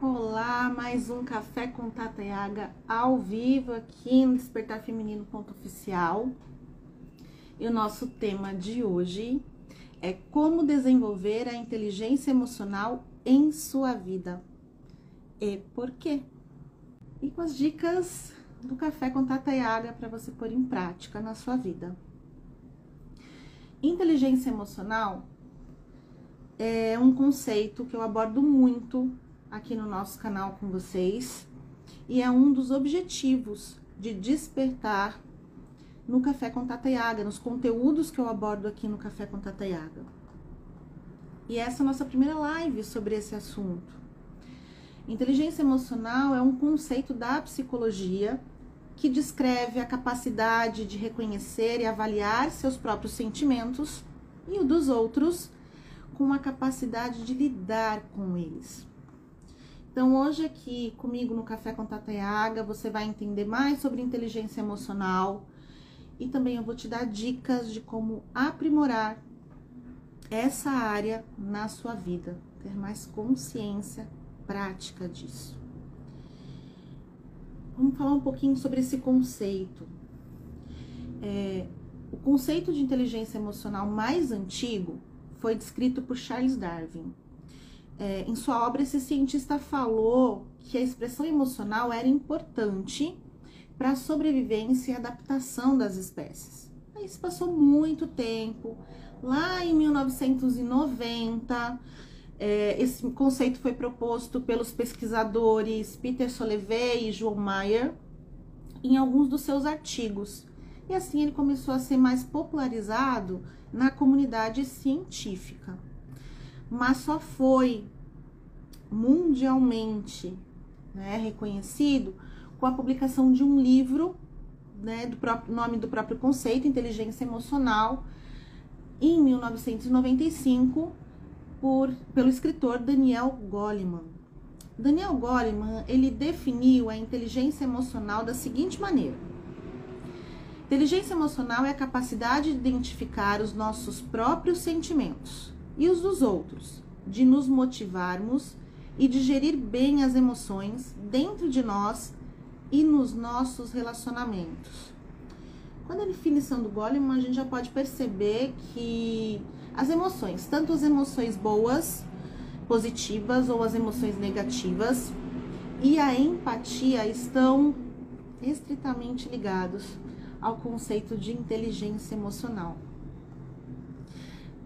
Olá, mais um Café com Tata Yaga ao vivo aqui no Despertar Feminino ponto oficial. E o nosso tema de hoje é como desenvolver a inteligência emocional em sua vida e por quê. E com as dicas do Café com Tata Yaga para você pôr em prática na sua vida. Inteligência emocional é um conceito que eu abordo muito aqui no nosso canal com vocês e é um dos objetivos de despertar no Café com Tata Yaga, nos conteúdos que eu abordo aqui no Café com Tata Yaga. E essa é a nossa primeira live sobre esse assunto. Inteligência emocional é um conceito da psicologia que descreve a capacidade de reconhecer e avaliar seus próprios sentimentos e o dos outros, com a capacidade de lidar com eles. Então, hoje aqui comigo no Café com Tata Yaga, você vai entender mais sobre inteligência emocional e também eu vou te dar dicas de como aprimorar essa área na sua vida, ter mais consciência prática disso. Vamos falar um pouquinho sobre esse conceito. É, o conceito de inteligência emocional mais antigo foi descrito por Charles Darwin é, em sua obra, esse cientista falou que a expressão emocional era importante para a sobrevivência e adaptação das espécies. Aí se passou muito tempo, lá em 1990, é, esse conceito foi proposto pelos pesquisadores Peter Solevey e João Mayer em alguns dos seus artigos. E assim ele começou a ser mais popularizado na comunidade científica mas só foi mundialmente né, reconhecido com a publicação de um livro, né, do próprio nome do próprio conceito, inteligência emocional, em 1995, por, pelo escritor Daniel Goleman. Daniel Goleman, ele definiu a inteligência emocional da seguinte maneira: Inteligência emocional é a capacidade de identificar os nossos próprios sentimentos e os dos outros, de nos motivarmos e de gerir bem as emoções dentro de nós e nos nossos relacionamentos. Quando a definição do Goleman, a gente já pode perceber que as emoções, tanto as emoções boas, positivas ou as emoções negativas, e a empatia estão estritamente ligados ao conceito de inteligência emocional.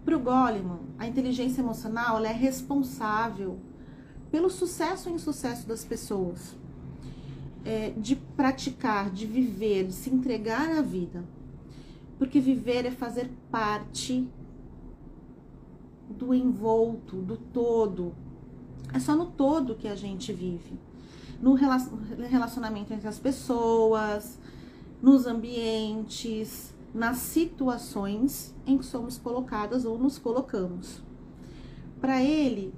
Para o Goleman, a inteligência emocional é responsável pelo sucesso ou insucesso das pessoas, é, de praticar, de viver, de se entregar à vida. Porque viver é fazer parte do envolto, do todo. É só no todo que a gente vive. No relacionamento entre as pessoas, nos ambientes, nas situações em que somos colocadas ou nos colocamos. Para ele,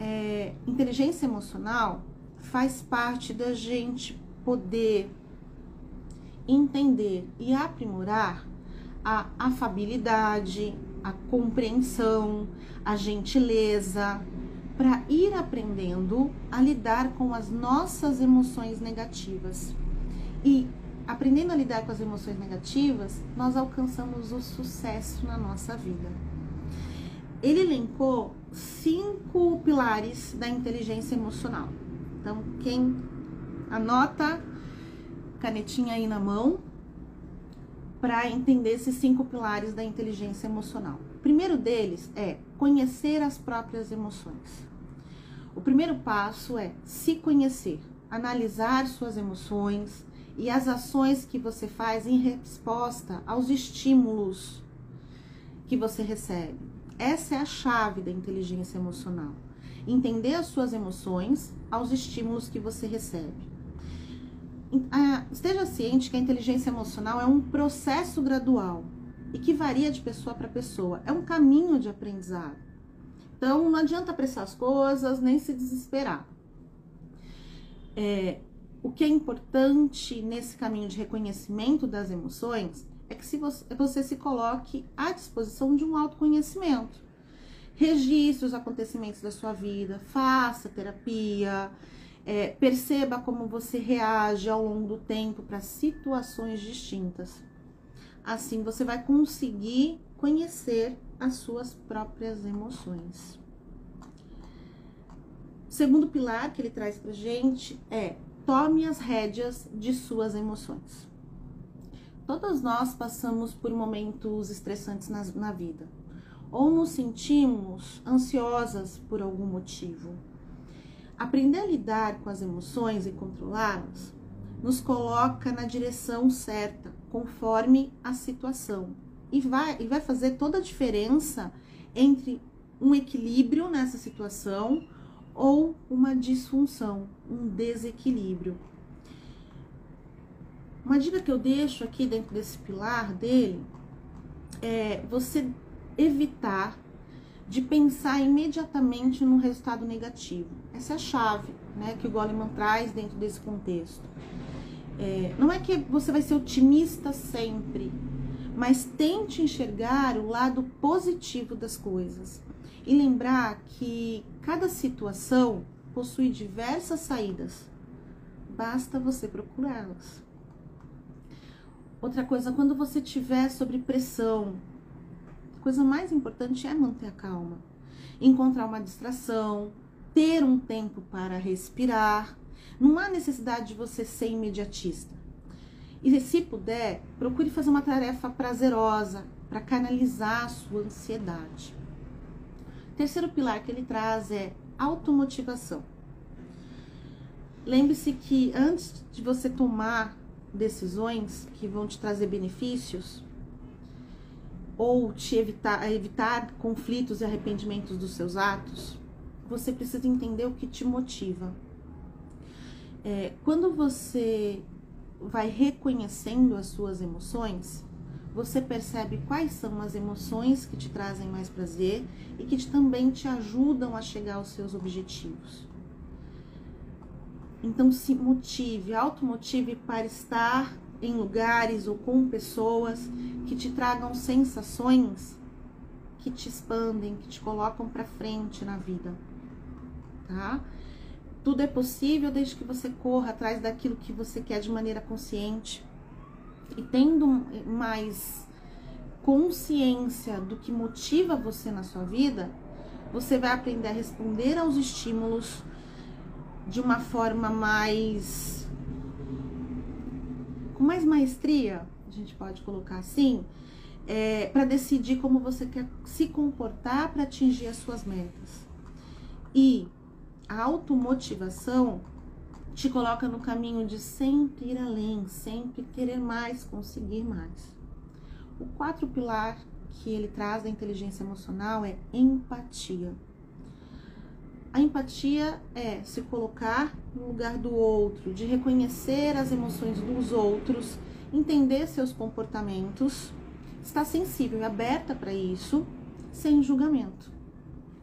é, inteligência emocional faz parte da gente poder entender e aprimorar a afabilidade, a compreensão, a gentileza, para ir aprendendo a lidar com as nossas emoções negativas e aprendendo a lidar com as emoções negativas, nós alcançamos o sucesso na nossa vida. Ele elencou cinco pilares da inteligência emocional. Então, quem anota, canetinha aí na mão, para entender esses cinco pilares da inteligência emocional. O primeiro deles é conhecer as próprias emoções. O primeiro passo é se conhecer, analisar suas emoções, e as ações que você faz em resposta aos estímulos que você recebe. Essa é a chave da inteligência emocional. Entender as suas emoções aos estímulos que você recebe. Esteja ciente que a inteligência emocional é um processo gradual e que varia de pessoa para pessoa. É um caminho de aprendizado. Então, não adianta apressar as coisas nem se desesperar. É, o que é importante nesse caminho de reconhecimento das emoções é que se você, você se coloque à disposição de um autoconhecimento. Registre os acontecimentos da sua vida, faça terapia, é, perceba como você reage ao longo do tempo para situações distintas. Assim você vai conseguir conhecer as suas próprias emoções. O segundo pilar que ele traz para gente é tome as rédeas de suas emoções. Todos nós passamos por momentos estressantes na, na vida, ou nos sentimos ansiosas por algum motivo. Aprender a lidar com as emoções e controlá-las nos coloca na direção certa, conforme a situação, e vai, e vai fazer toda a diferença entre um equilíbrio nessa situação ou uma disfunção, um desequilíbrio. Uma dica que eu deixo aqui dentro desse pilar dele é você evitar de pensar imediatamente no resultado negativo. Essa é a chave né, que o Goleman traz dentro desse contexto. É, não é que você vai ser otimista sempre, mas tente enxergar o lado positivo das coisas e lembrar que cada situação possui diversas saídas, basta você procurá-las. Outra coisa, quando você estiver sob pressão, a coisa mais importante é manter a calma, encontrar uma distração, ter um tempo para respirar. Não há necessidade de você ser imediatista. E se puder, procure fazer uma tarefa prazerosa para canalizar a sua ansiedade terceiro pilar que ele traz é automotivação. Lembre-se que antes de você tomar decisões que vão te trazer benefícios ou te evitar, evitar conflitos e arrependimentos dos seus atos, você precisa entender o que te motiva. É, quando você vai reconhecendo as suas emoções, você percebe quais são as emoções que te trazem mais prazer e que também te ajudam a chegar aos seus objetivos. Então se motive, automotive para estar em lugares ou com pessoas que te tragam sensações que te expandem, que te colocam para frente na vida, tá? Tudo é possível desde que você corra atrás daquilo que você quer de maneira consciente e tendo mais consciência do que motiva você na sua vida, você vai aprender a responder aos estímulos de uma forma mais com mais maestria, a gente pode colocar assim, é, para decidir como você quer se comportar para atingir as suas metas. E a automotivação te coloca no caminho de sempre ir além, sempre querer mais, conseguir mais. O quarto pilar que ele traz da inteligência emocional é empatia. A empatia é se colocar no lugar do outro, de reconhecer as emoções dos outros, entender seus comportamentos, estar sensível e aberta para isso, sem julgamento.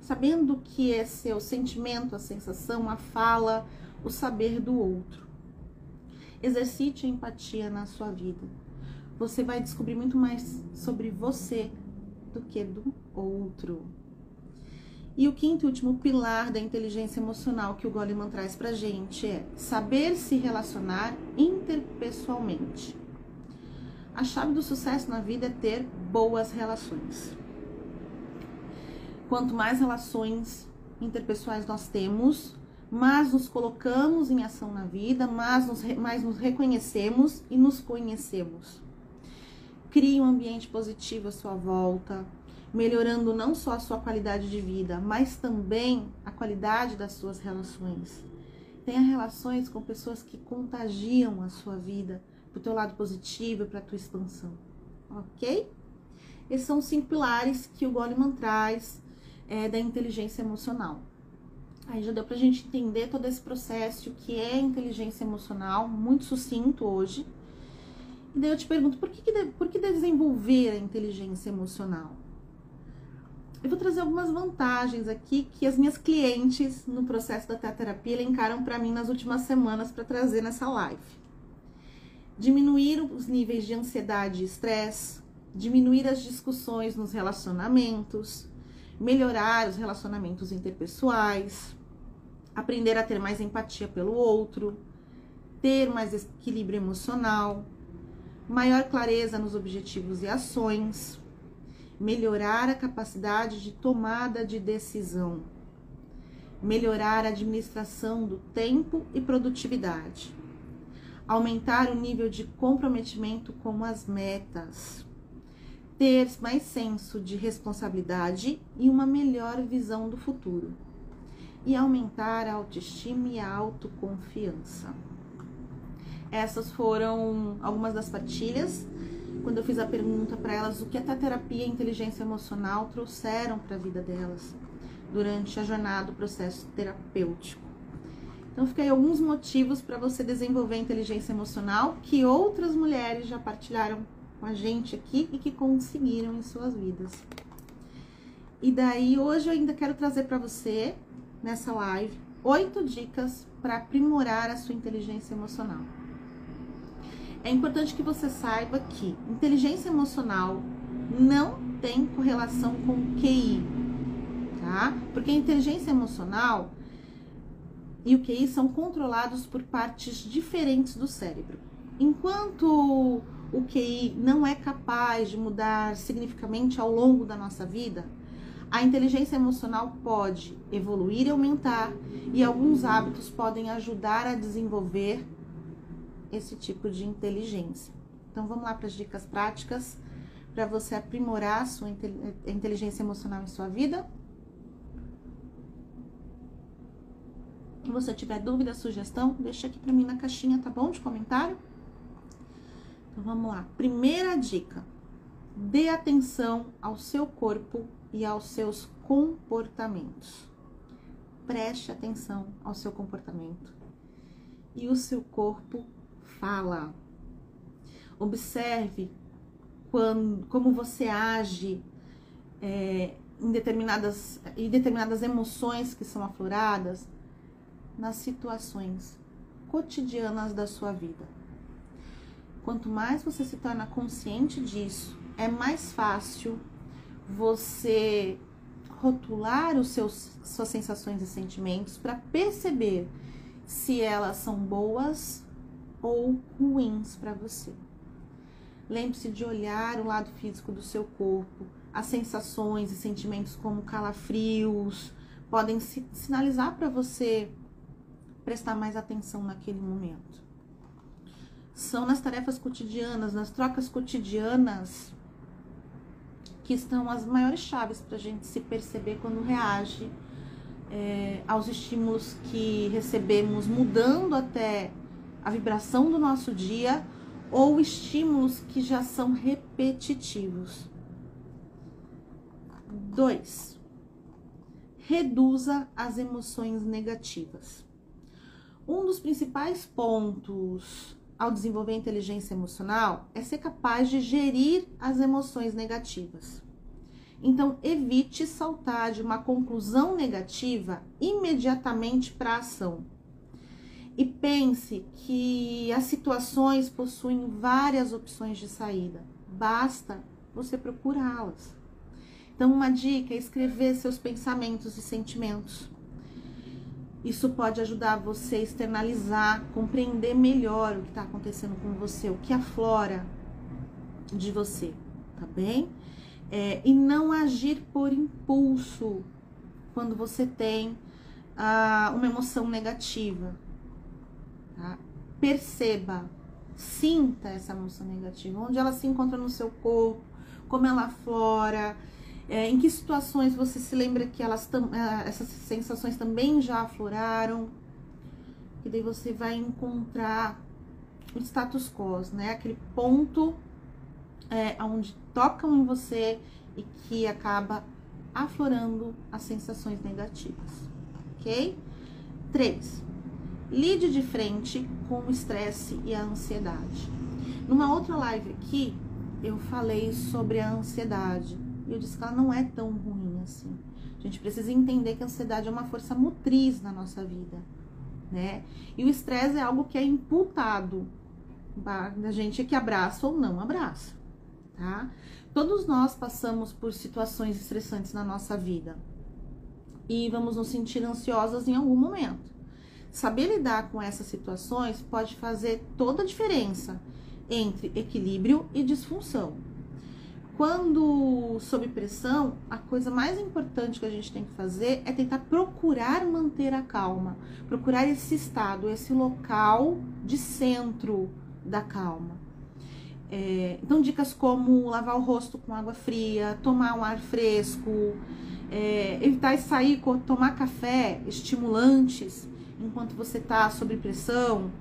Sabendo que é seu sentimento, a sensação, a fala, o saber do outro. Exercite a empatia na sua vida. Você vai descobrir muito mais sobre você do que do outro. E o quinto e último pilar da inteligência emocional que o Goleman traz pra gente é saber se relacionar interpessoalmente. A chave do sucesso na vida é ter boas relações. Quanto mais relações interpessoais nós temos, mas nos colocamos em ação na vida, mas nos, mais nos reconhecemos e nos conhecemos. Crie um ambiente positivo à sua volta, melhorando não só a sua qualidade de vida, mas também a qualidade das suas relações. Tenha relações com pessoas que contagiam a sua vida para o teu lado positivo e para a tua expansão, ok? Esses são os cinco pilares que o Goleman traz é, da inteligência emocional. Aí já deu pra gente entender todo esse processo, o que é inteligência emocional, muito sucinto hoje. E daí eu te pergunto, por que, por que desenvolver a inteligência emocional? Eu vou trazer algumas vantagens aqui que as minhas clientes no processo da terapia elencaram para mim nas últimas semanas para trazer nessa live. Diminuir os níveis de ansiedade e estresse, diminuir as discussões nos relacionamentos, melhorar os relacionamentos interpessoais, aprender a ter mais empatia pelo outro, ter mais equilíbrio emocional, maior clareza nos objetivos e ações, melhorar a capacidade de tomada de decisão, melhorar a administração do tempo e produtividade, aumentar o nível de comprometimento com as metas, ter mais senso de responsabilidade e uma melhor visão do futuro, e aumentar a autoestima e a autoconfiança. Essas foram algumas das partilhas. Quando eu fiz a pergunta para elas o que a terapia e inteligência emocional trouxeram para a vida delas durante a jornada do processo terapêutico. Então, fica aí alguns motivos para você desenvolver inteligência emocional que outras mulheres já partilharam com a gente aqui e que conseguiram em suas vidas. E daí, hoje eu ainda quero trazer para você, nessa live, oito dicas para aprimorar a sua inteligência emocional. É importante que você saiba que inteligência emocional não tem correlação com QI, tá? Porque a inteligência emocional e o QI são controlados por partes diferentes do cérebro. Enquanto o QI não é capaz de mudar significativamente ao longo da nossa vida, a inteligência emocional pode evoluir e aumentar, e alguns hábitos podem ajudar a desenvolver esse tipo de inteligência. Então vamos lá para as dicas práticas para você aprimorar a sua inteligência emocional em sua vida. Se você tiver dúvida, sugestão, deixa aqui para mim na caixinha, tá bom? De comentário. Então vamos lá. Primeira dica: dê atenção ao seu corpo e aos seus comportamentos. Preste atenção ao seu comportamento. E o seu corpo fala. Observe quando, como você age é, em, determinadas, em determinadas emoções que são afloradas nas situações cotidianas da sua vida. Quanto mais você se torna consciente disso, é mais fácil você rotular os seus suas sensações e sentimentos para perceber se elas são boas ou ruins para você. Lembre-se de olhar o lado físico do seu corpo. As sensações e sentimentos como calafrios podem sinalizar para você prestar mais atenção naquele momento. São nas tarefas cotidianas, nas trocas cotidianas, que estão as maiores chaves para a gente se perceber quando reage é, aos estímulos que recebemos, mudando até a vibração do nosso dia ou estímulos que já são repetitivos. 2. Reduza as emoções negativas. Um dos principais pontos ao desenvolver inteligência emocional é ser capaz de gerir as emoções negativas. Então, evite saltar de uma conclusão negativa imediatamente para a ação e pense que as situações possuem várias opções de saída, basta você procurá-las. Então, uma dica é escrever seus pensamentos e sentimentos. Isso pode ajudar você a externalizar, compreender melhor o que está acontecendo com você, o que aflora de você, tá bem? É, e não agir por impulso quando você tem ah, uma emoção negativa. Tá? Perceba, sinta essa emoção negativa, onde ela se encontra no seu corpo, como ela aflora, é, em que situações você se lembra que elas é, essas sensações também já afloraram, e daí você vai encontrar o status quo, né? Aquele ponto é, onde tocam em você e que acaba aflorando as sensações negativas, ok? 3. Lide de frente com o estresse e a ansiedade. Numa outra live aqui, eu falei sobre a ansiedade. E eu disse que ela não é tão ruim assim. A gente precisa entender que a ansiedade é uma força motriz na nossa vida, né? E o estresse é algo que é imputado da gente que abraça ou não abraça, tá? Todos nós passamos por situações estressantes na nossa vida e vamos nos sentir ansiosas em algum momento. Saber lidar com essas situações pode fazer toda a diferença entre equilíbrio e disfunção. Quando sob pressão, a coisa mais importante que a gente tem que fazer é tentar procurar manter a calma, procurar esse estado, esse local de centro da calma. É, então, dicas como lavar o rosto com água fria, tomar um ar fresco, é, evitar sair, tomar café, estimulantes enquanto você está sob pressão,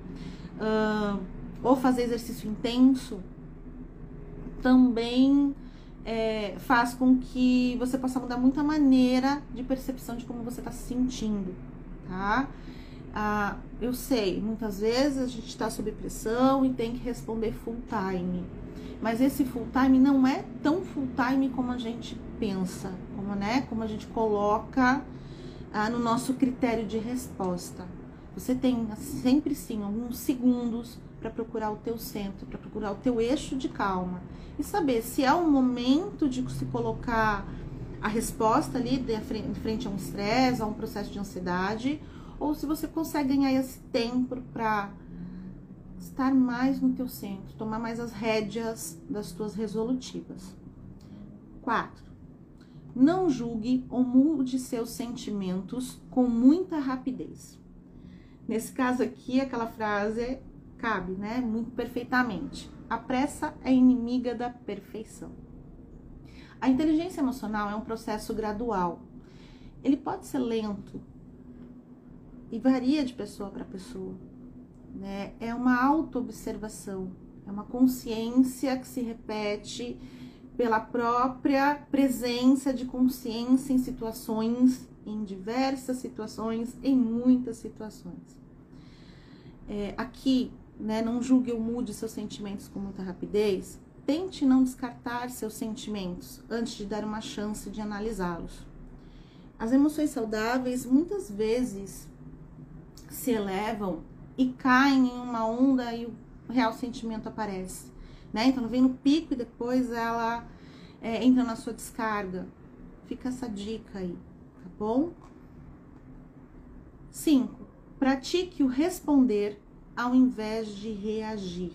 uh, ou fazer exercício intenso, também é, faz com que você possa mudar muita maneira de percepção de como você está se sentindo, tá? Ah, eu sei, muitas vezes a gente está sob pressão e tem que responder full time. Mas esse full time não é tão full time como a gente pensa, como, né, como a gente coloca ah, no nosso critério de resposta. Você tem sempre sim alguns segundos para procurar o teu centro, para procurar o teu eixo de calma e saber se é o momento de se colocar a resposta ali de frente a um estresse, a um processo de ansiedade, ou se você consegue ganhar esse tempo para estar mais no teu centro, tomar mais as rédeas das tuas resolutivas. 4. Não julgue ou mude seus sentimentos com muita rapidez. Nesse caso aqui, aquela frase cabe, né? Muito perfeitamente. A pressa é inimiga da perfeição. A inteligência emocional é um processo gradual. Ele pode ser lento e varia de pessoa para pessoa. Né? É uma autoobservação, é uma consciência que se repete pela própria presença de consciência em situações, em diversas situações, em muitas situações. É, aqui né? Não julgue ou mude seus sentimentos com muita rapidez. Tente não descartar seus sentimentos antes de dar uma chance de analisá-los. As emoções saudáveis muitas vezes se elevam e caem em uma onda e o real sentimento aparece, né? Então vem no pico e depois ela é, entra na sua descarga. Fica essa dica aí, tá bom? 5. Pratique o responder ao invés de reagir.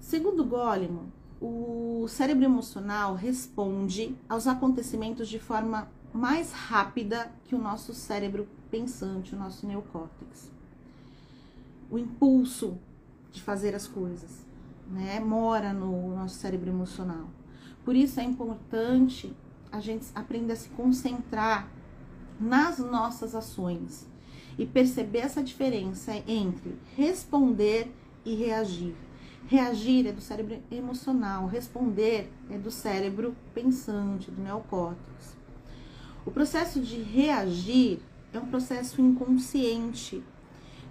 Segundo Goleman, o cérebro emocional responde aos acontecimentos de forma mais rápida que o nosso cérebro pensante, o nosso neocórtex. O impulso de fazer as coisas, né, mora no nosso cérebro emocional. Por isso é importante a gente aprender a se concentrar nas nossas ações e perceber essa diferença entre responder e reagir. Reagir é do cérebro emocional, responder é do cérebro pensante, do neocórtex. O processo de reagir é um processo inconsciente,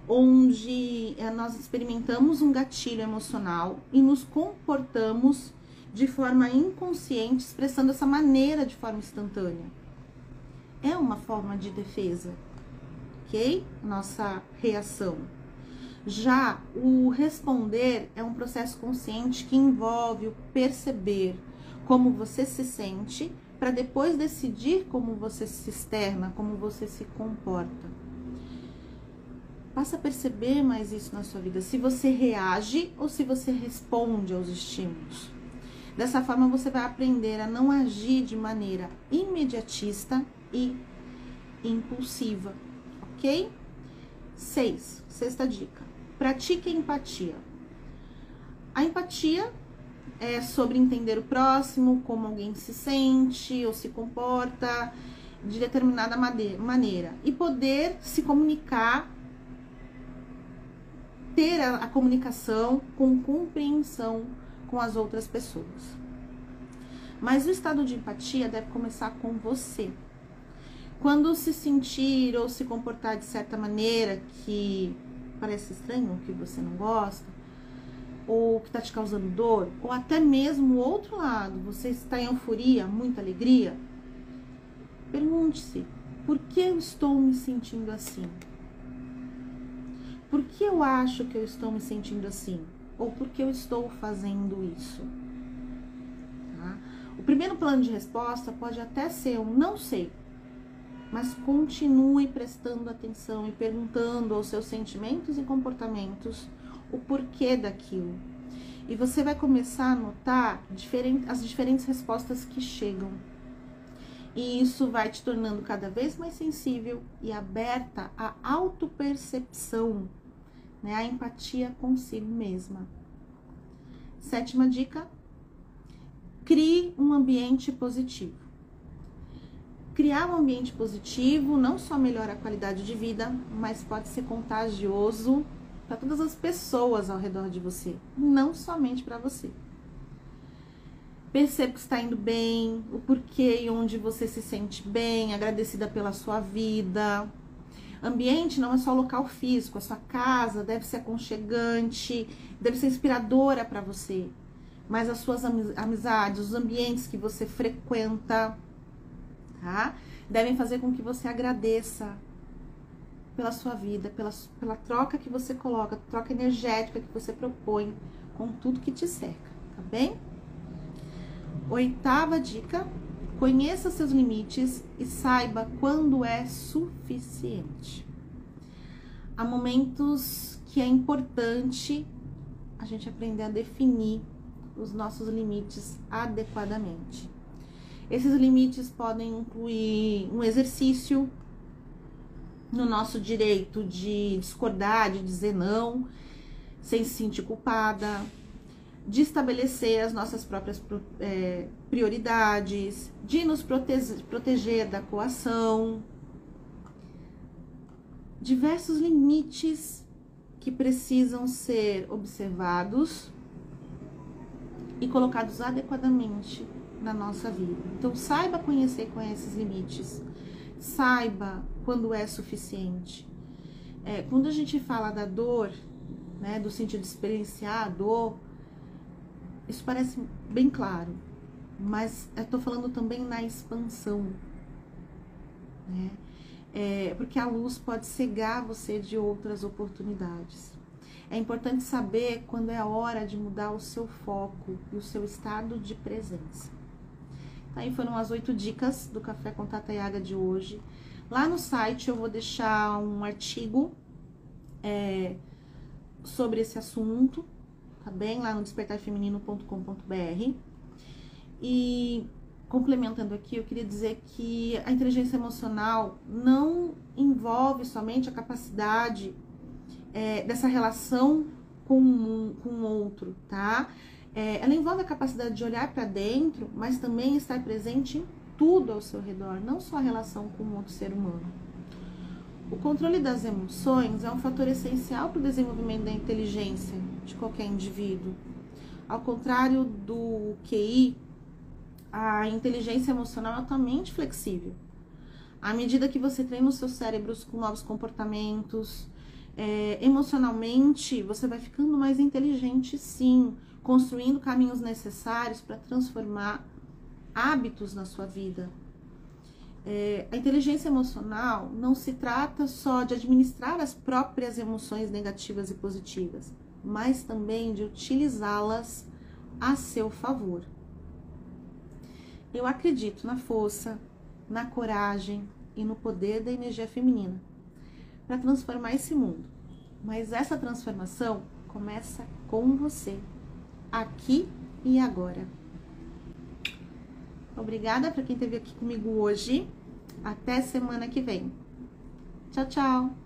onde eh, nós experimentamos um gatilho emocional e nos comportamos de forma inconsciente, expressando essa maneira de forma instantânea. É uma forma de defesa, Nossa reação. Já o responder é um processo consciente que envolve o perceber como você se sente para depois decidir como você se externa, como você se comporta. Passa a perceber mais isso na sua vida, se você reage ou se você responde aos estímulos. Dessa forma você vai aprender a não agir de maneira imediatista e impulsiva Seis, sexta dica. Pratique empatia. A empatia é sobre entender o próximo, como alguém se sente ou se comporta de determinada maneira e poder se comunicar, ter a, a comunicação com compreensão com as outras pessoas. Mas o estado de empatia deve começar com você. Quando se sentir ou se comportar de certa maneira que parece estranho, que você não gosta, ou que está te causando dor, ou até mesmo o outro lado, você está em euforia, muita alegria, pergunte-se: por que eu estou me sentindo assim? Por que eu acho que eu estou me sentindo assim? ou por que eu estou fazendo isso. Tá? O primeiro plano de resposta pode até ser um não sei, mas continue prestando atenção e perguntando aos seus sentimentos e comportamentos o porquê daquilo. E você vai começar a notar as diferentes respostas que chegam. E isso vai te tornando cada vez mais sensível e aberta à autopercepção, né? A empatia consigo mesma. Sétima dica: crie um ambiente positivo. Criar um ambiente positivo não só melhora a qualidade de vida, mas pode ser contagioso para todas as pessoas ao redor de você, não somente para você. Perceba que está indo bem, o porquê e onde você se sente bem, agradecida pela sua vida. Ambiente não é só local físico, a sua casa deve ser aconchegante, deve ser inspiradora para você. Mas as suas amizades, os ambientes que você frequenta, tá? Devem fazer com que você agradeça pela sua vida, pela, pela troca que você coloca, troca energética que você propõe com tudo que te cerca, tá bem? Oitava dica: conheça seus limites e saiba quando é suficiente. Há momentos que é importante a gente aprender a definir os nossos limites adequadamente. Esses limites podem incluir um exercício no nosso direito de discordar, de dizer não, sem se sentir culpada, de estabelecer as nossas próprias é, prioridades, de nos proteger, proteger da coação, diversos limites que precisam ser observados e colocados adequadamente na nossa vida. Então, saiba conhecer com esses limites, saiba quando é suficiente. É, quando a gente fala da dor, né, do sentido de experienciar a dor, isso parece bem claro, mas eu estou falando também na expansão, né? É, porque a luz pode cegar você de outras oportunidades. É importante saber quando é a hora de mudar o seu foco e o seu estado de presença. Aí foram as oito dicas do Café com Tata Yaga de hoje. Lá no site eu vou deixar um artigo é, sobre esse assunto, tá bem? Lá no despertarfeminino.com.br. E complementando aqui, eu queria dizer que a inteligência emocional não envolve somente a capacidade é, dessa relação com, com o outro, tá? É, ela envolve a capacidade de olhar para dentro, mas também estar presente em tudo ao seu redor, não só a relação com outro ser humano. O controle das emoções é um fator essencial para o desenvolvimento da inteligência de qualquer indivíduo. Ao contrário do QI, a inteligência emocional é altamente flexível. À medida que você treina os seus cérebros com novos comportamentos, é, emocionalmente você vai ficando mais inteligente, sim, construindo caminhos necessários para transformar hábitos na sua vida. É, a inteligência emocional não se trata só de administrar as próprias emoções negativas e positivas, mas também de utilizá-las a seu favor. Eu acredito na força, na coragem e no poder da energia feminina para transformar esse mundo. Mas essa transformação começa com você, aqui e agora. Obrigada para quem esteve aqui comigo hoje. Até semana que vem. Tchau, tchau.